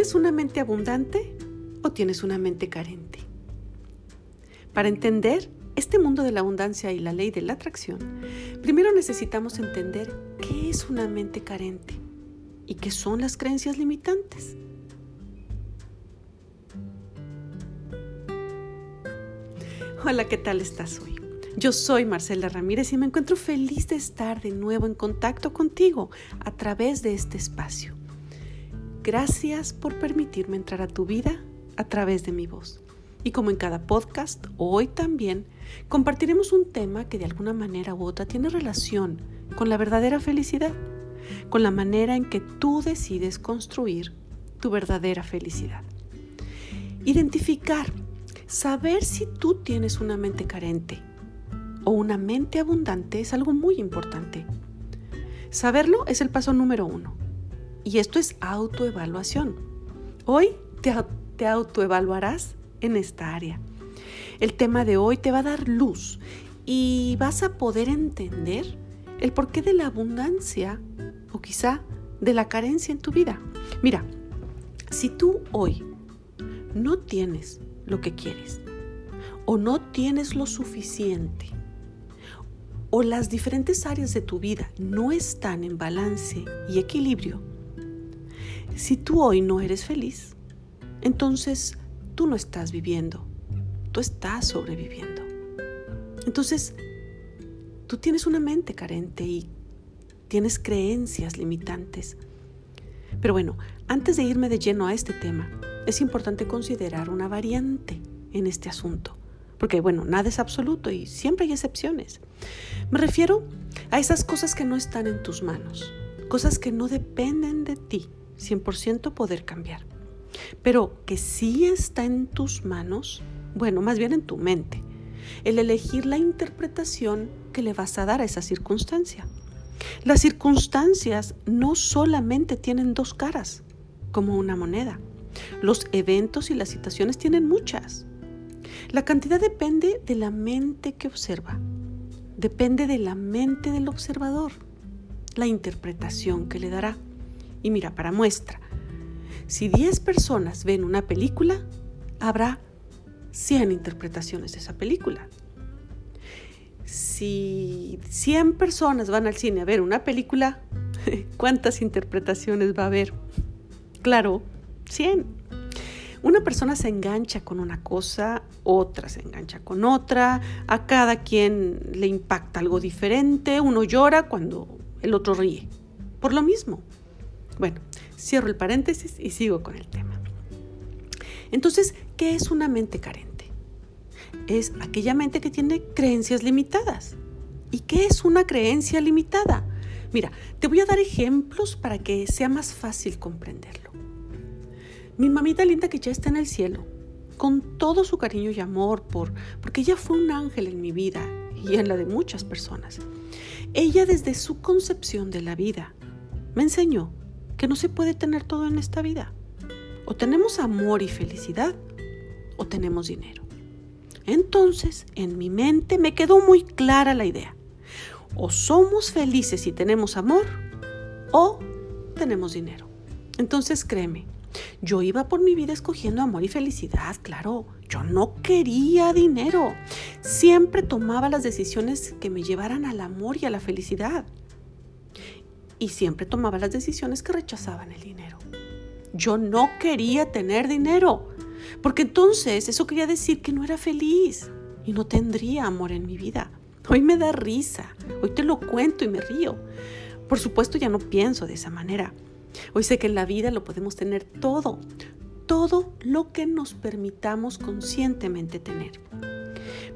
¿Tienes una mente abundante o tienes una mente carente? Para entender este mundo de la abundancia y la ley de la atracción, primero necesitamos entender qué es una mente carente y qué son las creencias limitantes. Hola, ¿qué tal estás hoy? Yo soy Marcela Ramírez y me encuentro feliz de estar de nuevo en contacto contigo a través de este espacio. Gracias por permitirme entrar a tu vida a través de mi voz. Y como en cada podcast, hoy también compartiremos un tema que de alguna manera u otra tiene relación con la verdadera felicidad, con la manera en que tú decides construir tu verdadera felicidad. Identificar, saber si tú tienes una mente carente o una mente abundante es algo muy importante. Saberlo es el paso número uno. Y esto es autoevaluación. Hoy te, te autoevaluarás en esta área. El tema de hoy te va a dar luz y vas a poder entender el porqué de la abundancia o quizá de la carencia en tu vida. Mira, si tú hoy no tienes lo que quieres o no tienes lo suficiente o las diferentes áreas de tu vida no están en balance y equilibrio, si tú hoy no eres feliz, entonces tú no estás viviendo, tú estás sobreviviendo. Entonces, tú tienes una mente carente y tienes creencias limitantes. Pero bueno, antes de irme de lleno a este tema, es importante considerar una variante en este asunto. Porque bueno, nada es absoluto y siempre hay excepciones. Me refiero a esas cosas que no están en tus manos, cosas que no dependen de ti 100% poder cambiar. Pero que sí está en tus manos, bueno, más bien en tu mente, el elegir la interpretación que le vas a dar a esa circunstancia. Las circunstancias no solamente tienen dos caras, como una moneda. Los eventos y las situaciones tienen muchas. La cantidad depende de la mente que observa, depende de la mente del observador, la interpretación que le dará. Y mira, para muestra, si 10 personas ven una película, habrá 100 interpretaciones de esa película. Si 100 personas van al cine a ver una película, ¿cuántas interpretaciones va a haber? Claro, 100. Una persona se engancha con una cosa, otra se engancha con otra, a cada quien le impacta algo diferente, uno llora cuando el otro ríe. Por lo mismo, bueno, cierro el paréntesis y sigo con el tema. Entonces, ¿qué es una mente carente? Es aquella mente que tiene creencias limitadas. ¿Y qué es una creencia limitada? Mira, te voy a dar ejemplos para que sea más fácil comprenderlo. Mi mamita linda que ya está en el cielo, con todo su cariño y amor por porque ella fue un ángel en mi vida y en la de muchas personas. Ella desde su concepción de la vida me enseñó que no se puede tener todo en esta vida. O tenemos amor y felicidad o tenemos dinero. Entonces, en mi mente me quedó muy clara la idea. O somos felices si tenemos amor o tenemos dinero. Entonces, créeme, yo iba por mi vida escogiendo amor y felicidad, claro. Yo no quería dinero. Siempre tomaba las decisiones que me llevaran al amor y a la felicidad y siempre tomaba las decisiones que rechazaban el dinero. Yo no quería tener dinero, porque entonces eso quería decir que no era feliz y no tendría amor en mi vida. Hoy me da risa, hoy te lo cuento y me río. Por supuesto ya no pienso de esa manera. Hoy sé que en la vida lo podemos tener todo, todo lo que nos permitamos conscientemente tener.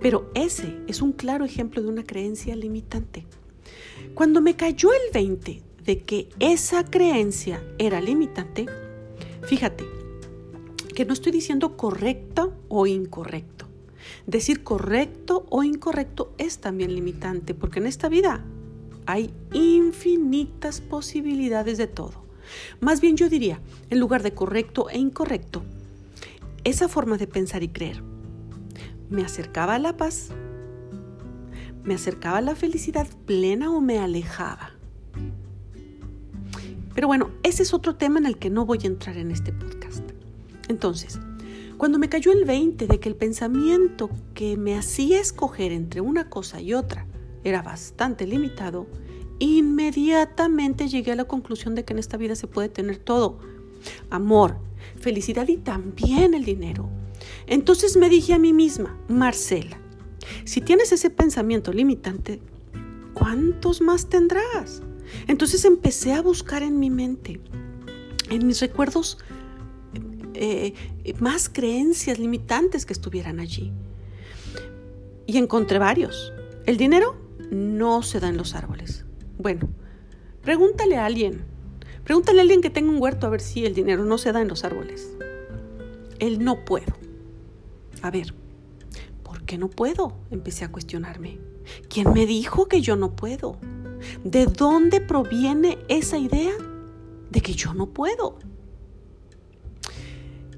Pero ese es un claro ejemplo de una creencia limitante. Cuando me cayó el 20 de que esa creencia era limitante, fíjate que no estoy diciendo correcto o incorrecto. Decir correcto o incorrecto es también limitante, porque en esta vida hay infinitas posibilidades de todo. Más bien yo diría, en lugar de correcto e incorrecto, esa forma de pensar y creer me acercaba a la paz, me acercaba a la felicidad plena o me alejaba. Pero bueno, ese es otro tema en el que no voy a entrar en este podcast. Entonces, cuando me cayó el 20 de que el pensamiento que me hacía escoger entre una cosa y otra era bastante limitado, inmediatamente llegué a la conclusión de que en esta vida se puede tener todo. Amor, felicidad y también el dinero. Entonces me dije a mí misma, Marcela, si tienes ese pensamiento limitante, ¿cuántos más tendrás? Entonces empecé a buscar en mi mente, en mis recuerdos, eh, más creencias limitantes que estuvieran allí. Y encontré varios. El dinero no se da en los árboles. Bueno, pregúntale a alguien. Pregúntale a alguien que tenga un huerto a ver si el dinero no se da en los árboles. El no puedo. A ver, ¿por qué no puedo? Empecé a cuestionarme. ¿Quién me dijo que yo no puedo? ¿De dónde proviene esa idea de que yo no puedo?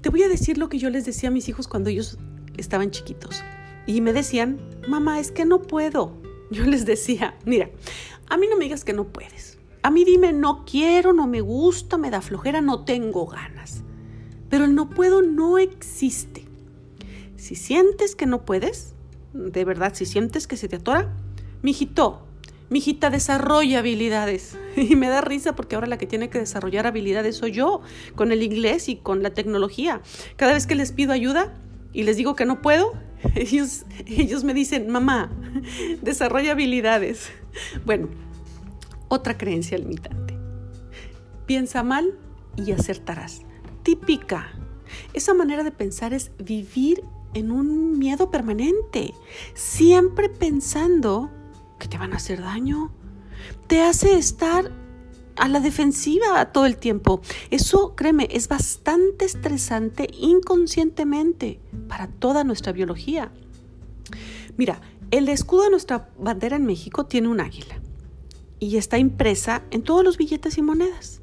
Te voy a decir lo que yo les decía a mis hijos cuando ellos estaban chiquitos. Y me decían, mamá, es que no puedo. Yo les decía, mira, a mí no me digas que no puedes. A mí dime, no quiero, no me gusta, me da flojera, no tengo ganas. Pero el no puedo no existe. Si sientes que no puedes, de verdad, si sientes que se te atora, mijito, mijita, desarrolla habilidades. Y me da risa porque ahora la que tiene que desarrollar habilidades soy yo, con el inglés y con la tecnología. Cada vez que les pido ayuda y les digo que no puedo, ellos, ellos me dicen, mamá, desarrolla habilidades. Bueno, otra creencia limitante. Piensa mal y acertarás. Típica. Esa manera de pensar es vivir en un miedo permanente, siempre pensando que te van a hacer daño. Te hace estar a la defensiva todo el tiempo. Eso, créeme, es bastante estresante inconscientemente para toda nuestra biología. Mira, el escudo de nuestra bandera en México tiene un águila y está impresa en todos los billetes y monedas.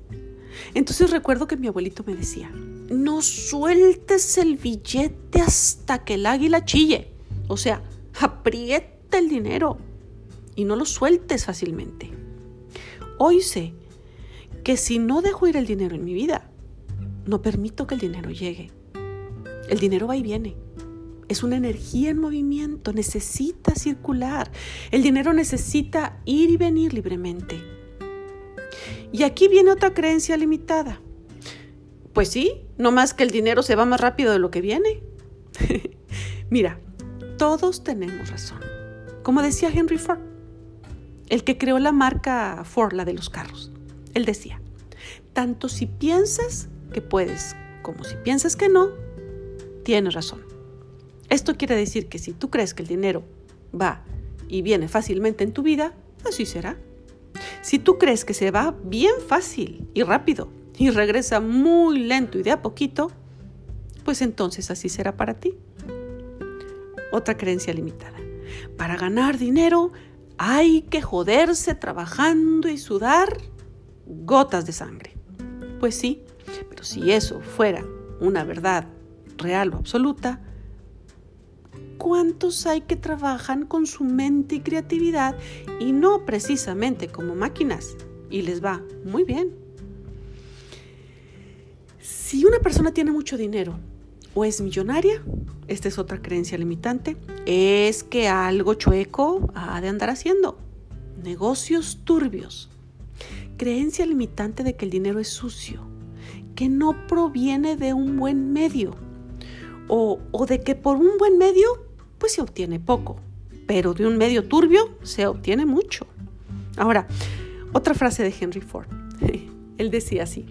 Entonces recuerdo que mi abuelito me decía, no sueltes el billete hasta que el águila chille. O sea, aprieta el dinero y no lo sueltes fácilmente. Hoy sé que si no dejo ir el dinero en mi vida, no permito que el dinero llegue. El dinero va y viene. Es una energía en movimiento, necesita circular. El dinero necesita ir y venir libremente. Y aquí viene otra creencia limitada. Pues sí, no más que el dinero se va más rápido de lo que viene. Mira, todos tenemos razón. Como decía Henry Ford, el que creó la marca Ford, la de los carros. Él decía, tanto si piensas que puedes como si piensas que no, tienes razón. Esto quiere decir que si tú crees que el dinero va y viene fácilmente en tu vida, así será. Si tú crees que se va bien fácil y rápido y regresa muy lento y de a poquito, pues entonces así será para ti. Otra creencia limitada. Para ganar dinero hay que joderse trabajando y sudar gotas de sangre. Pues sí, pero si eso fuera una verdad real o absoluta, ¿cuántos hay que trabajan con su mente y creatividad y no precisamente como máquinas? Y les va muy bien. Si una persona tiene mucho dinero o es millonaria, esta es otra creencia limitante, es que algo chueco ha de andar haciendo. Negocios turbios. Creencia limitante de que el dinero es sucio, que no proviene de un buen medio o, o de que por un buen medio pues se obtiene poco, pero de un medio turbio se obtiene mucho. Ahora, otra frase de Henry Ford. Él decía así,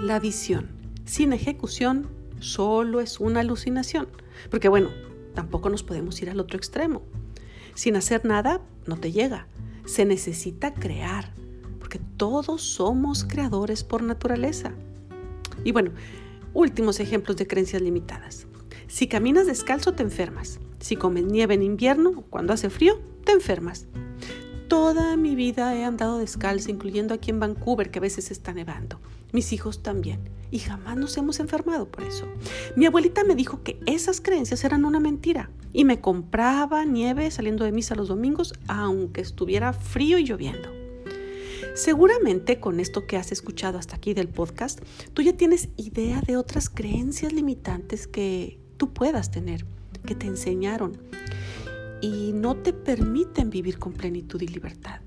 la visión sin ejecución solo es una alucinación. Porque bueno, tampoco nos podemos ir al otro extremo. Sin hacer nada no te llega. Se necesita crear, porque todos somos creadores por naturaleza. Y bueno, últimos ejemplos de creencias limitadas. Si caminas descalzo te enfermas. Si comes nieve en invierno cuando hace frío, te enfermas. Toda mi vida he andado descalzo, incluyendo aquí en Vancouver, que a veces está nevando. Mis hijos también y jamás nos hemos enfermado por eso. Mi abuelita me dijo que esas creencias eran una mentira y me compraba nieve saliendo de misa los domingos aunque estuviera frío y lloviendo. Seguramente con esto que has escuchado hasta aquí del podcast, tú ya tienes idea de otras creencias limitantes que tú puedas tener, que te enseñaron y no te permiten vivir con plenitud y libertad,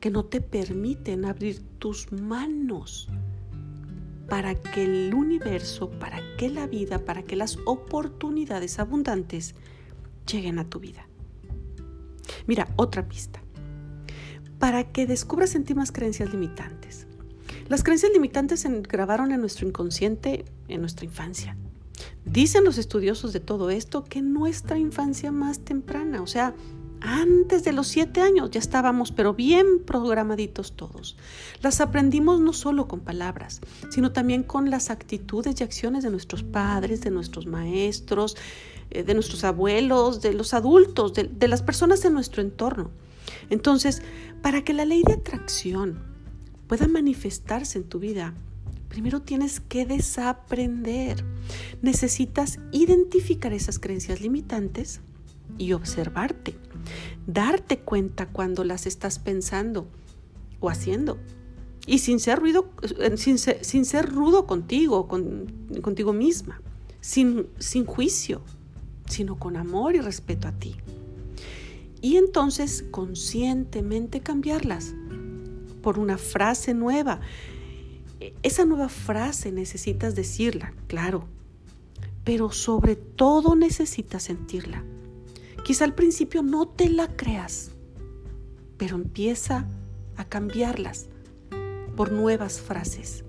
que no te permiten abrir tus manos para que el universo, para que la vida, para que las oportunidades abundantes lleguen a tu vida. Mira, otra pista. Para que descubras en ti más creencias limitantes. Las creencias limitantes se grabaron en nuestro inconsciente en nuestra infancia. Dicen los estudiosos de todo esto que nuestra infancia más temprana, o sea, antes de los siete años ya estábamos, pero bien programaditos todos. Las aprendimos no solo con palabras, sino también con las actitudes y acciones de nuestros padres, de nuestros maestros, eh, de nuestros abuelos, de los adultos, de, de las personas en nuestro entorno. Entonces, para que la ley de atracción pueda manifestarse en tu vida, primero tienes que desaprender. Necesitas identificar esas creencias limitantes y observarte. Darte cuenta cuando las estás pensando o haciendo. Y sin ser, ruido, eh, sin ser rudo contigo, con, contigo misma. Sin, sin juicio, sino con amor y respeto a ti. Y entonces conscientemente cambiarlas por una frase nueva. Esa nueva frase necesitas decirla, claro, pero sobre todo necesitas sentirla. Quizá al principio no te la creas, pero empieza a cambiarlas por nuevas frases.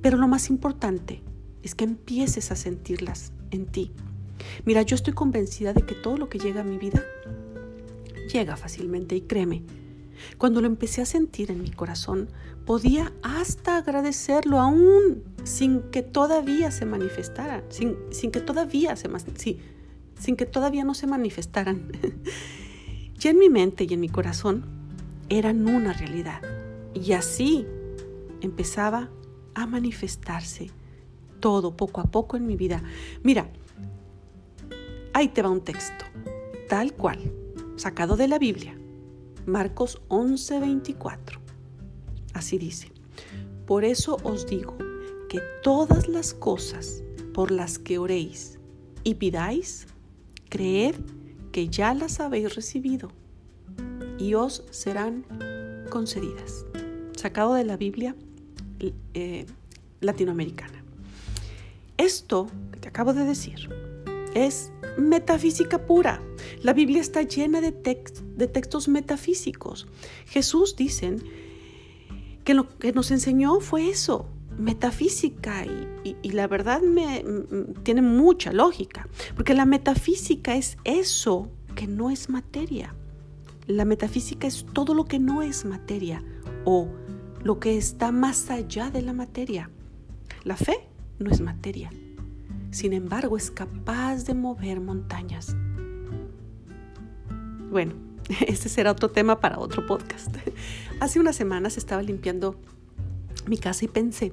Pero lo más importante es que empieces a sentirlas en ti. Mira, yo estoy convencida de que todo lo que llega a mi vida llega fácilmente y créeme, cuando lo empecé a sentir en mi corazón, podía hasta agradecerlo aún sin que todavía se manifestara, sin, que todavía se, que todavía no se manifestaran. ya en mi mente y en mi corazón eran una realidad. Y así empezaba a manifestarse todo poco a poco en mi vida. Mira, ahí te va un texto, tal cual, sacado de la Biblia, Marcos 11:24. Así dice, por eso os digo que todas las cosas por las que oréis y pidáis, creed que ya las habéis recibido y os serán concedidas. Sacado de la Biblia eh, latinoamericana. Esto que te acabo de decir es metafísica pura. La Biblia está llena de, textos metafísicos. Jesús dicen que lo que nos enseñó fue eso, metafísica y, la verdad tiene mucha lógica, porque la metafísica es eso que no es materia. La metafísica es todo lo que no es materia o lo que está más allá de la materia. La fe no es materia, sin embargo es capaz de mover montañas. Bueno, este será otro tema para otro podcast. Hace unas semanas estaba limpiando mi casa y pensé,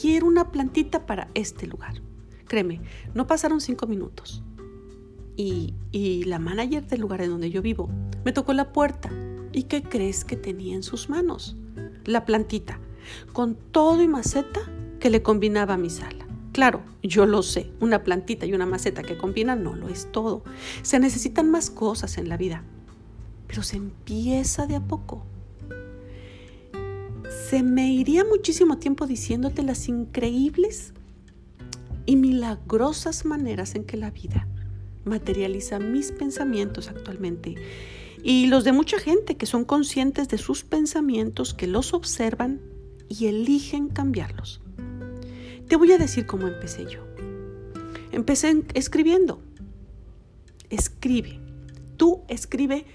quiero una plantita para este lugar. Créeme, no pasaron cinco minutos. Y, y, la manager del lugar en donde yo vivo me tocó la puerta. ¿Y qué crees que tenía en sus manos? La plantita, con todo y maceta que le combinaba a mi sala. Claro, yo lo sé, una plantita y una maceta que combinan no lo es todo. Se necesitan más cosas en la vida, pero se empieza de a poco se me iría muchísimo tiempo diciéndote las increíbles y milagrosas maneras en que la vida materializa mis pensamientos actualmente y los de mucha gente que son conscientes de sus pensamientos, que los observan y eligen cambiarlos. Te voy a decir cómo empecé yo. Empecé escribiendo. Escribe. Tú escribe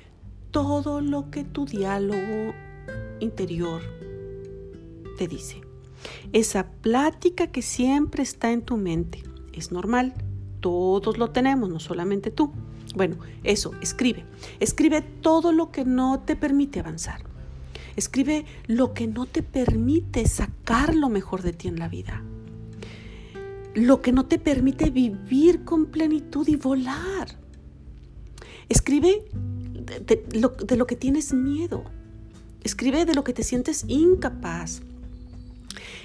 todo lo que tu diálogo interior te dice. Esa plática que siempre está en tu mente es normal, todos lo tenemos, no solamente tú. Bueno, eso, escribe. Escribe todo lo que no te permite avanzar. Escribe lo que no te permite sacar lo mejor de ti en la vida. Lo que no te permite vivir con plenitud y volar. Escribe de, lo, lo que tienes miedo Escribe de lo que te sientes incapaz.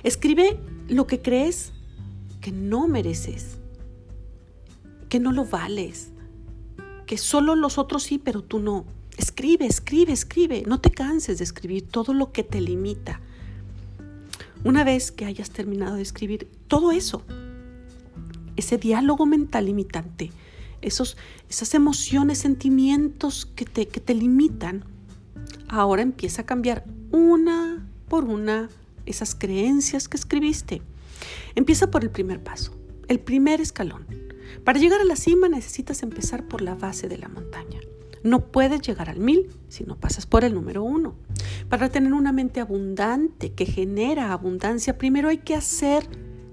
Escribe lo que crees que no mereces, que no lo vales, que solo los otros sí, pero tú no. Escribe, escribe, escribe. No te canses de escribir todo lo que te limita. Una vez que hayas terminado de escribir todo eso, ese diálogo mental limitante, esos, esas emociones, sentimientos que te, que te limitan, ahora empieza a cambiar una por una esas creencias que escribiste. Empieza por el primer paso, el primer escalón. Para llegar a la cima necesitas empezar por la base de la montaña. No puedes llegar al mil si no pasas por el número uno. Para tener una mente abundante que genera abundancia, primero hay que hacer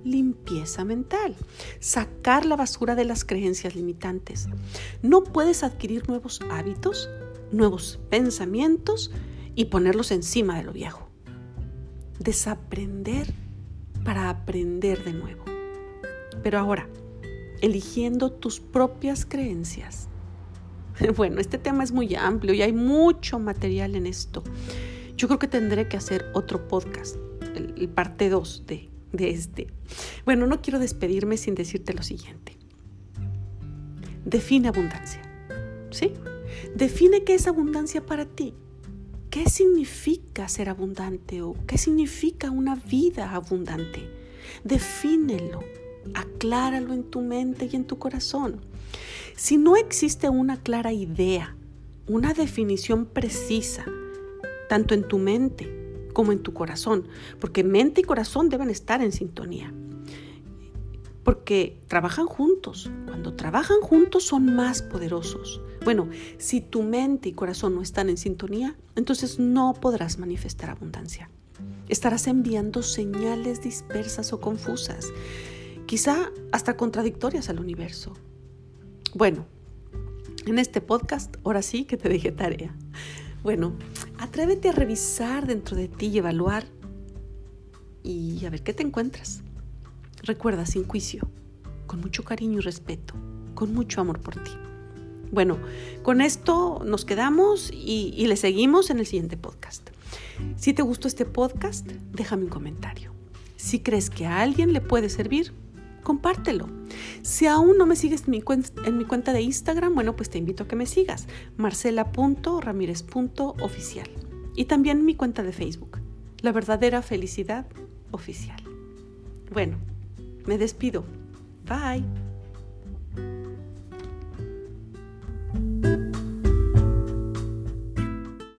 limpieza mental, sacar la basura de las creencias limitantes. No puedes adquirir nuevos hábitos, nuevos pensamientos y ponerlos encima de lo viejo. Desaprender para aprender de nuevo. Pero ahora, eligiendo tus propias creencias. Bueno, este tema es muy amplio y hay mucho material en esto. Yo creo que tendré que hacer otro podcast, el, parte 2 de, de este. Bueno, no quiero despedirme sin decirte lo siguiente. Define abundancia. ¿Sí? Define qué es abundancia para ti. ¿Qué significa ser abundante o qué significa una vida abundante? Defínelo, acláralo en tu mente y en tu corazón. Si no existe una clara idea, una definición precisa, tanto en tu mente como en tu corazón, porque mente y corazón deben estar en sintonía, porque trabajan juntos. Cuando trabajan juntos son más poderosos. Bueno, si tu mente y corazón no están en sintonía, entonces no podrás manifestar abundancia. Estarás enviando señales dispersas o confusas, quizá hasta contradictorias al universo. Bueno, en este podcast, ahora sí que te dejé tarea. Bueno, atrévete a revisar dentro de ti y evaluar y a ver qué te encuentras. Recuerda, sin juicio, con mucho cariño y respeto, con mucho amor por ti. Bueno, con esto nos quedamos y, le seguimos en el siguiente podcast. Si te gustó este podcast, déjame un comentario. Si crees que a alguien le puede servir, compártelo. Si aún no me sigues en mi, cuenta, de Instagram, bueno, pues te invito a que me sigas, marcela.ramírez.oficial. Y también mi cuenta de Facebook, La verdadera felicidad oficial. Bueno, me despido. Bye.